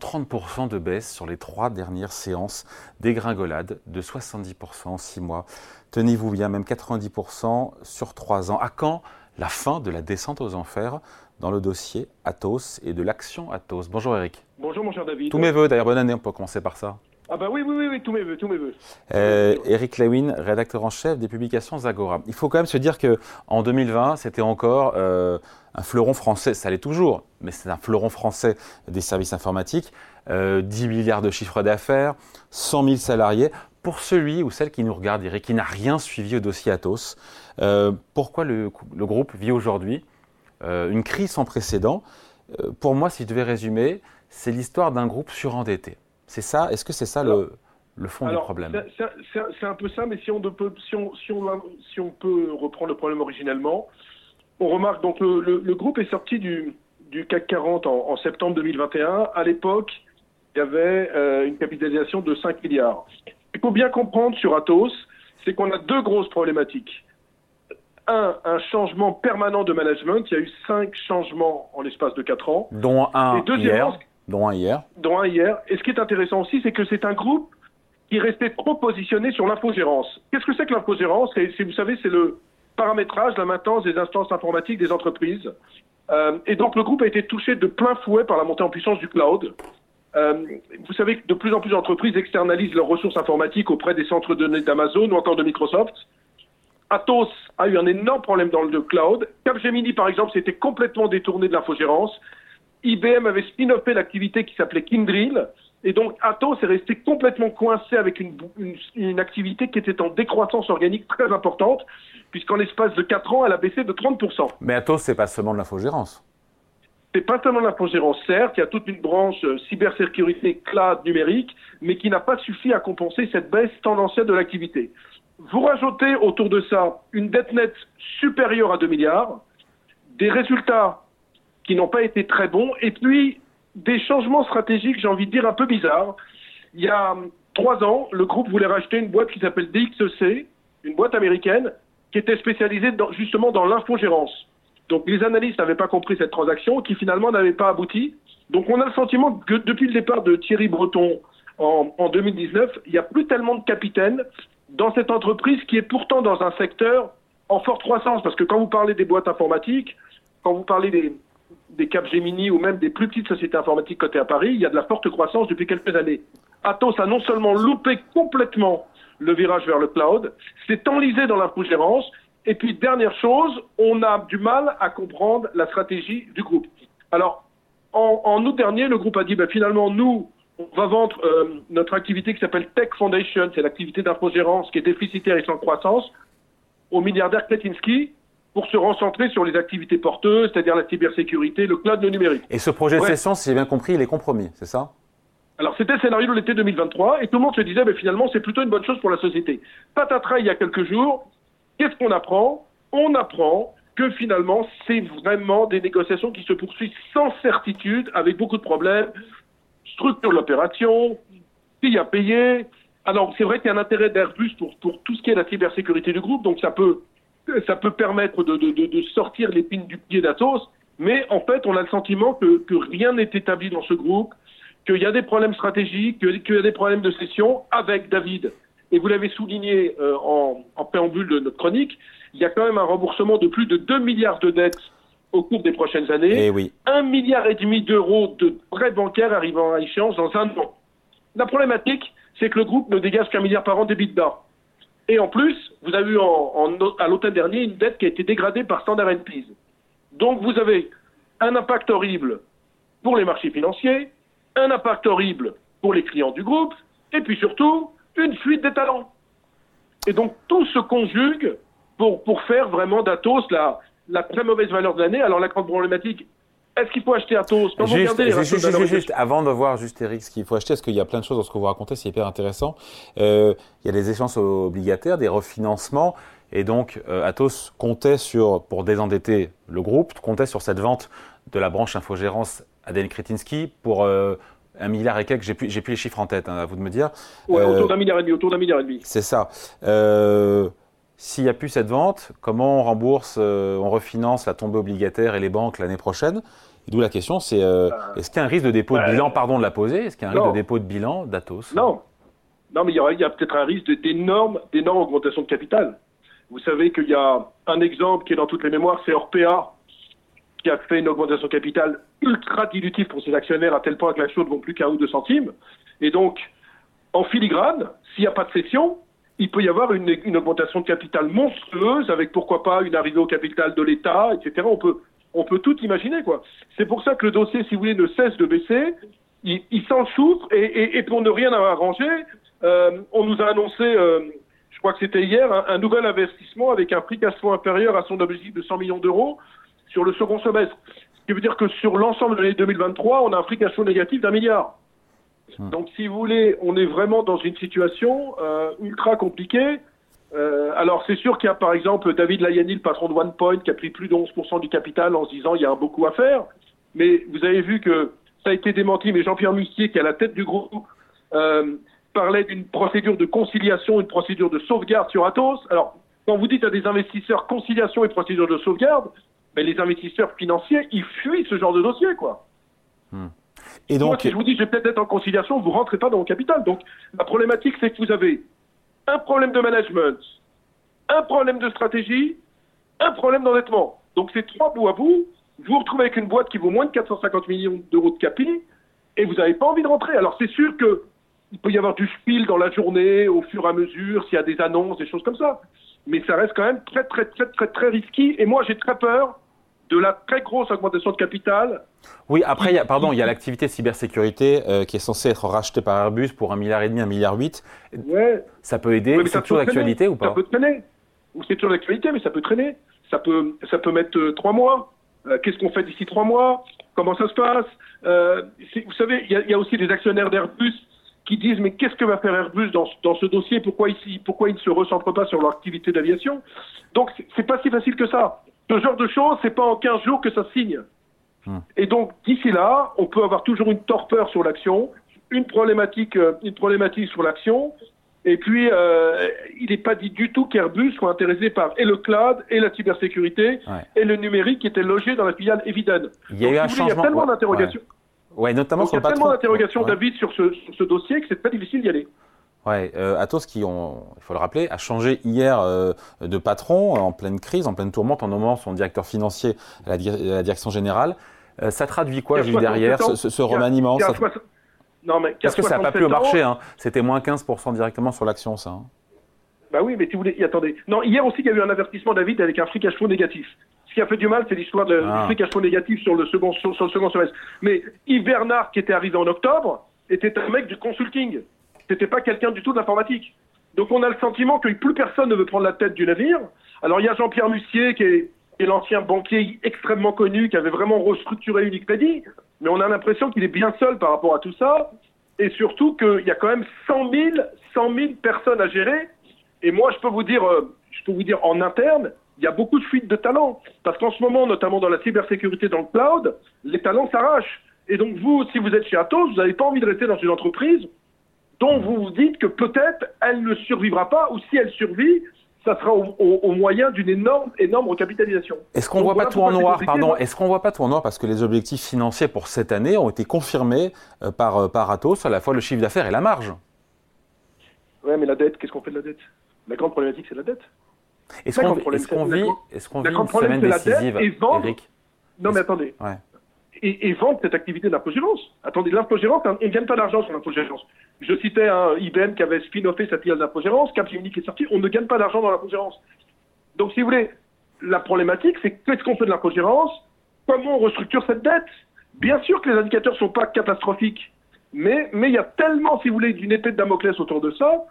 30% de baisse sur les trois dernières séances, dégringolade de 70% en six mois. Tenez-vous bien, même 90% sur trois ans. À quand la fin de la descente aux enfers dans le dossier Athos et de l'action Athos Bonjour Eric. Bonjour mon cher David. Tous mes voeux, d'ailleurs bonne année, on peut commencer par ça. Ah bah oui, oui, oui, oui tous mes voeux, tous mes voeux. Euh, Eric Lewin, rédacteur en chef des publications Zagora. Il faut quand même se dire qu'en 2020, c'était encore euh, un fleuron français, ça l'est toujours, mais c'est un fleuron français des services informatiques, 10 euh, milliards de chiffre d'affaires, 100 000 salariés. Pour celui ou celle qui nous regarde, Eric, qui n'a rien suivi au dossier Athos, pourquoi le, groupe vit aujourd'hui une crise sans précédent? Pour moi, si je devais résumer, c'est l'histoire d'un groupe surendetté. C'est ça? Est-ce que c'est ça le, fond du problème? C'est un peu ça, mais si on, peut, si, on, si, on, peut reprendre le problème originellement, on remarque donc le, groupe est sorti du, du CAC 40 en, septembre 2021. À l'époque, il y avait euh, une capitalisation de 5 milliards. Il faut bien comprendre sur Atos, c'est qu'on a deux grosses problématiques. Un, un changement permanent de management. Il y a eu cinq changements en l'espace de 4 ans. Dont un hier. Dont un hier. Dont un hier. Et ce qui est intéressant aussi, c'est que c'est un groupe qui restait trop positionné sur l'infogérance. Qu'est-ce que c'est que l'infogérance vous savez, c'est le paramétrage, la maintenance des instances informatiques des entreprises. Euh, et donc le groupe a été touché de plein fouet par la montée en puissance du cloud. Euh, vous savez que de plus en plus d'entreprises externalisent leurs ressources informatiques auprès des centres de données d'Amazon ou encore de Microsoft. Atos a eu un énorme problème dans le cloud. Capgemini, par exemple, s'était complètement détourné de l'infogérance. IBM avait spin-offé l'activité qui s'appelait Kindrill. Et donc, Atos est resté complètement coincé avec une, une, activité qui était en décroissance organique très importante, puisqu'en l'espace de 4 ans, elle a baissé de 30%. Mais Atos, c'est pas seulement de l'infogérance. C'est pas seulement de l'infogérance, certes, il y a toute une branche euh, cybersécurité cloud numérique, mais qui n'a pas suffi à compenser cette baisse tendancielle de l'activité. Vous rajoutez autour de ça une dette nette supérieure à 2 milliards, des résultats qui n'ont pas été très bons, et puis des changements stratégiques, j'ai envie de dire, un peu bizarres. Il y a trois ans, le groupe voulait racheter une boîte qui s'appelle DXEC, une boîte américaine, qui était spécialisée justement dans l'infogérance. Donc les analystes n'avaient pas compris cette transaction, qui finalement n'avait pas abouti. Donc on a le sentiment que depuis le départ de Thierry Breton en, en 2019, il n'y a plus tellement de capitaines dans cette entreprise qui est pourtant dans un secteur en forte croissance. Parce que quand vous parlez des boîtes informatiques, quand vous parlez des, des Capgemini ou même des plus petites sociétés informatiques cotées à Paris, il y a de la forte croissance depuis quelques années. Atos a non seulement loupé complètement le virage vers le cloud, s'est enlisé dans l'infogérance, et puis dernière chose, on a du mal à comprendre la stratégie du groupe. Alors, en, août dernier, le groupe a dit, ben, finalement, nous, on va vendre euh, notre activité qui s'appelle Tech Foundation, c'est l'activité d'infogérance qui est déficitaire et sans croissance, au milliardaire Kletinsky, pour se recentrer sur les activités porteuses, c'est-à-dire la cybersécurité, le cloud, le numérique. Et ce projet de cession, si j'ai bien compris, il est compromis, c'est ça? Alors c'était le scénario de l'été 2023 et tout le monde se disait mais finalement c'est plutôt une bonne chose pour la société. Patatras il y a quelques jours, qu'est-ce qu'on apprend? On apprend que finalement c'est vraiment des négociations qui se poursuivent sans certitude, avec beaucoup de problèmes, structure de l'opération, qui a payé. Alors c'est vrai qu'il y a un intérêt d'Airbus pour, pour tout ce qui est la cybersécurité du groupe, donc ça peut ça peut permettre de, de, de sortir l'épine du pied d'Atos, mais en fait, on a le sentiment que, que rien n'est établi dans ce groupe, qu'il y a des problèmes stratégiques, qu'il y a des problèmes de cession avec David. Et vous l'avez souligné euh, en, en, préambule de notre chronique, il y a quand même un remboursement de plus de 2 milliards de dettes au cours des prochaines années. Et oui. Un milliard et demi d'euros de prêts bancaires arrivant à échéance dans un an. La problématique, c'est que le groupe ne dégage qu'un milliard par an d'EBITDA. Et en plus, vous avez eu à l'automne dernier une dette qui a été dégradée par Standard Poor's. Donc vous avez un impact horrible pour les marchés financiers, un impact horrible pour les clients du groupe, et puis surtout une fuite des talents. Et donc tout se conjugue pour, pour faire vraiment d'Atos la, la très mauvaise valeur de l'année. Alors la grande problématique, est-ce qu'il faut acheter Atos juste, juste, avant de voir juste Eric ce qu'il faut acheter, parce qu'il y a plein de choses dans ce que vous racontez, c'est hyper intéressant. Euh, il y a des échéances obligataires, des refinancements, et donc euh, Atos comptait sur, pour désendetter le groupe, comptait sur cette vente de la branche infogérance à Denis Kretinsky pour euh, un milliard et quelques, j'ai plus, plus les chiffres en tête, hein, à vous de me dire. Ouais, autour d'un milliard et demi, autour d'un milliard et demi. C'est ça. Euh, s'il n'y a plus cette vente, comment on rembourse, euh, on refinance la tombée obligataire et les banques l'année prochaine? D'où la question, c'est est-ce qu'il y a un risque de dépôt de bilan, pardon de la poser, est-ce qu'il y a un risque de dépôt de bilan d'Atos? Non, non, mais il y a, a peut-être un risque d'énormes, d'énormes augmentations de capital. Vous savez qu'il y a un exemple qui est dans toutes les mémoires, c'est Orpea, qui a fait une augmentation de capital ultra dilutive pour ses actionnaires à tel point que la chose ne vaut plus qu'un ou deux centimes. Et donc, en filigrane, s'il n'y a pas de cession, il peut y avoir une, une, augmentation de capital monstrueuse avec pourquoi pas une arrivée au capital de l'État, etc. On peut, on peut tout imaginer, quoi. C'est pour ça que le dossier, si vous voulez, ne cesse de baisser. Il, il s'en souffre et, et, et, pour ne rien arranger, euh, on nous a annoncé, euh, je crois que c'était hier, un, un, nouvel investissement avec un prix inférieur à son objectif de 100 millions d'euros sur le second semestre. Ce qui veut dire que sur l'ensemble de l'année 2023, on a un free cash flow négatif d'un milliard. Hum. Donc, si vous voulez, on est vraiment dans une situation euh, ultra compliquée. Euh, alors, c'est sûr qu'il y a, par exemple, David Layani, le patron de OnePoint, qui a pris plus de 11% du capital en se disant il y a beaucoup à faire. Mais vous avez vu que ça a été démenti, mais Jean-Pierre Mustier, qui est à la tête du groupe, euh, parlait d'une procédure de conciliation, une procédure de sauvegarde sur Atos. Alors, quand vous dites à des investisseurs conciliation et procédure de sauvegarde, mais les investisseurs financiers, ils fuient ce genre de dossier, quoi. Hmm. Et donc, Moi, si je vous dis, je vais peut-être être en conciliation, vous rentrez pas dans mon capital. Donc, la problématique, c'est que vous avez un problème de management, un problème de stratégie, un problème d'endettement. Donc, c'est trois bouts à bout. Vous vous retrouvez avec une boîte qui vaut moins de 450 millions d'euros de capi, et vous n'avez pas envie de rentrer. Alors, c'est sûr que il peut y avoir du spill dans la journée, au fur et à mesure, s'il y a des annonces, des choses comme ça. Mais ça reste quand même très, très, très, très, très risqué. Et moi, j'ai très peur de la très grosse augmentation de capital. Oui, après, il y a, pardon, il y a l'activité cybersécurité euh, qui est censée être rachetée par Airbus pour un milliard et demi, un milliard huit. Ouais. Ça peut aider. c'est toujours d'actualité ou pas Ça peut traîner. C'est toujours d'actualité, mais ça peut traîner. Ça peut, ça peut mettre euh, trois mois. Euh, qu'est-ce qu'on fait d'ici trois mois? Comment ça se passe? Vous savez, il y, y, a aussi des actionnaires d'Airbus qui disent mais qu'est-ce que va faire Airbus dans, dans ce dossier? Pourquoi ici Pourquoi ils ne se recentrent pas sur leur activité d'aviation? Donc c'est pas si facile que ça. Ce genre de choses, c'est pas en 15 jours que ça signe. Hmm. Et donc d'ici là, on peut avoir toujours une torpeur sur l'action, une problématique, euh, une problématique sur l'action. Et puis, euh, il n'est pas dit du tout qu'Airbus soit intéressé par et le cloud, et la cybersécurité, et le numérique qui était logé dans la filiale Eviden. Il y a eu un changement. Il y a tellement d'interrogations. Ouais, notamment Donc, sur il y a tellement d'interrogations, David, sur ce, sur ce dossier que c'est pas difficile d'y aller. Ouais, euh, Atos qui, ont, il faut le rappeler, a changé hier euh, de patron en pleine crise, en pleine tourmente, en nommant son directeur financier à la, la direction générale. Euh, ça traduit quoi, juste derrière, ce, ce, remaniement ça... Non, mais Parce que ça n'a pas plu au marché, hein. c'était moins 15% directement sur l'action, ça. Hein. Bah oui, mais vous voulez, attendez. Non, hier aussi, il y a eu un avertissement, David, avec un free cash flow négatif. Ce qui a fait du mal, c'est l'histoire de ah. free cash flow négatif sur le second, sur, sur le second semestre. Mais Yves Bernard, qui était arrivé en octobre, était un mec du consulting. C'était pas quelqu'un du tout de l'informatique. Donc on a le sentiment que plus personne ne veut prendre la tête du navire. Alors il y a Jean-Pierre Mussier qui est, est l'ancien banquier extrêmement connu, qui avait vraiment restructuré Unicredit, mais on a l'impression qu'il est bien seul par rapport à tout ça, et surtout qu'il y a quand même 100 000, 100 000 personnes à gérer. Et moi, je peux vous dire, euh, je peux vous dire en interne, il y a beaucoup de fuites de talents. Parce qu'en ce moment, notamment dans la cybersécurité, dans le cloud, les talents s'arrachent. Et donc vous, si vous êtes chez Atos, vous n'avez pas envie de rester dans une entreprise dont vous vous dites que peut-être elle ne survivra pas, ou si elle survit, ça sera au, au, au moyen d'une énorme, énorme recapitalisation. Est-ce qu'on voit pas tout en noir, pardon Est-ce qu'on voit pas tout en noir parce que les objectifs financiers pour cette année ont été confirmés euh, par, euh, par Atos, à la fois le chiffre d'affaires et la marge Ouais, mais la dette, qu'est-ce qu'on fait de la dette? La grande problématique, c'est la dette. Est-ce qu'on est qu vit, est qu vit une semaine décisive, Eric? Non, mais attendez. Ouais. Et, et, vendre cette activité d'infogérance. Attendez, l'infogérance, hein, ils ne gagnent pas d'argent sur l'infogérance. Je citais un IBM qui avait spin-offé sa filiale d'infogérance, Capgemini qui est sorti, on ne gagne pas d'argent dans l'infogérance. Donc, si vous voulez, la problématique, c'est qu'est-ce qu'on fait de l'infogérance? Comment on restructure cette dette? Bien sûr que les indicateurs ne sont pas catastrophiques, mais mais il y a tellement, si vous voulez, d'une épée de Damoclès autour de ça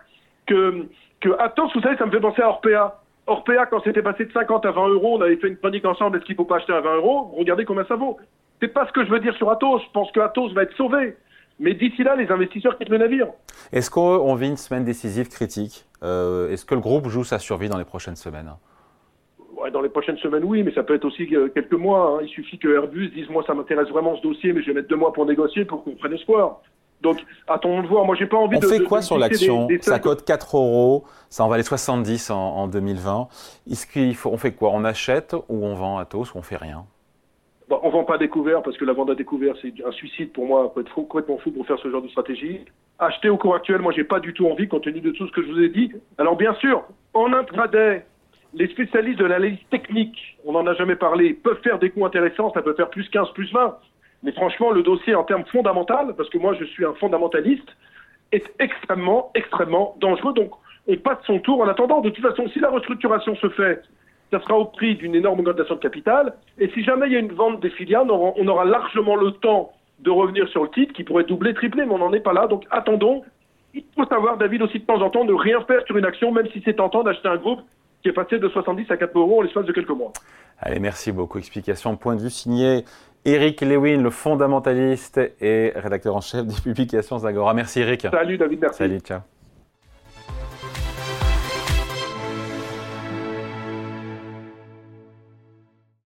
que, que Atos, vous savez, ça me fait penser à Orpea. Orpea, quand c'était passé de 50 à 20 euros, on avait fait une chronique ensemble, est-ce qu'il ne faut pas acheter à 20 euros? Regardez combien ça vaut. C'est pas ce que je veux dire sur Atos. Je pense que Atos va être sauvé. Mais d'ici là, les investisseurs quittent le navire. Est-ce qu'on vit une semaine décisive critique euh, Est-ce que le groupe joue sa survie dans les prochaines semaines? Ouais, Dans les prochaines semaines, oui, mais ça peut être aussi euh, quelques mois. Hein. Il suffit que Airbus dise Moi, ça m'intéresse vraiment ce dossier, mais je vais mettre deux mois pour négocier pour qu'on prenne espoir. Donc, attendons de voir. Moi, j'ai pas envie on de. On fait quoi de, sur l'action? Ça cote 4 euros, ça en valait 70 en, en 2020. Est-ce qu'il faut, on fait quoi? On achète ou on vend Atos ou on fait rien? Bon, on vend pas découvert parce que la vente à découvert, c'est un suicide pour moi. Peut être complètement fou pour faire ce genre de stratégie. Acheter au cours actuel, moi, j'ai pas du tout envie compte tenu de tout ce que je vous ai dit. Alors, bien sûr, en intraday, les spécialistes de l'analyse technique, on n'en a jamais parlé, peuvent faire des coups intéressants. Ça peut faire plus 15, plus 20. Mais franchement, le dossier en termes fondamental, parce que moi, je suis un fondamentaliste, est extrêmement, extrêmement dangereux. Donc, on passe son tour en attendant. De toute façon, si la restructuration se fait, ça sera au prix d'une énorme augmentation de capital. Et si jamais il y a une vente des filiales, on aura, largement le temps de revenir sur le titre qui pourrait doubler, tripler, mais on n'en est pas là. Donc attendons. Il faut savoir, David, aussi de temps en temps, ne rien faire sur une action, même si c'est tentant d'acheter un groupe qui est passé de 70 à 4 euros en l'espace de quelques mois. Allez, merci beaucoup. Explication, point de vue signé Eric Lewin, le fondamentaliste et rédacteur en chef des publications Zagora. Merci Eric. Salut David, merci. Salut, ciao.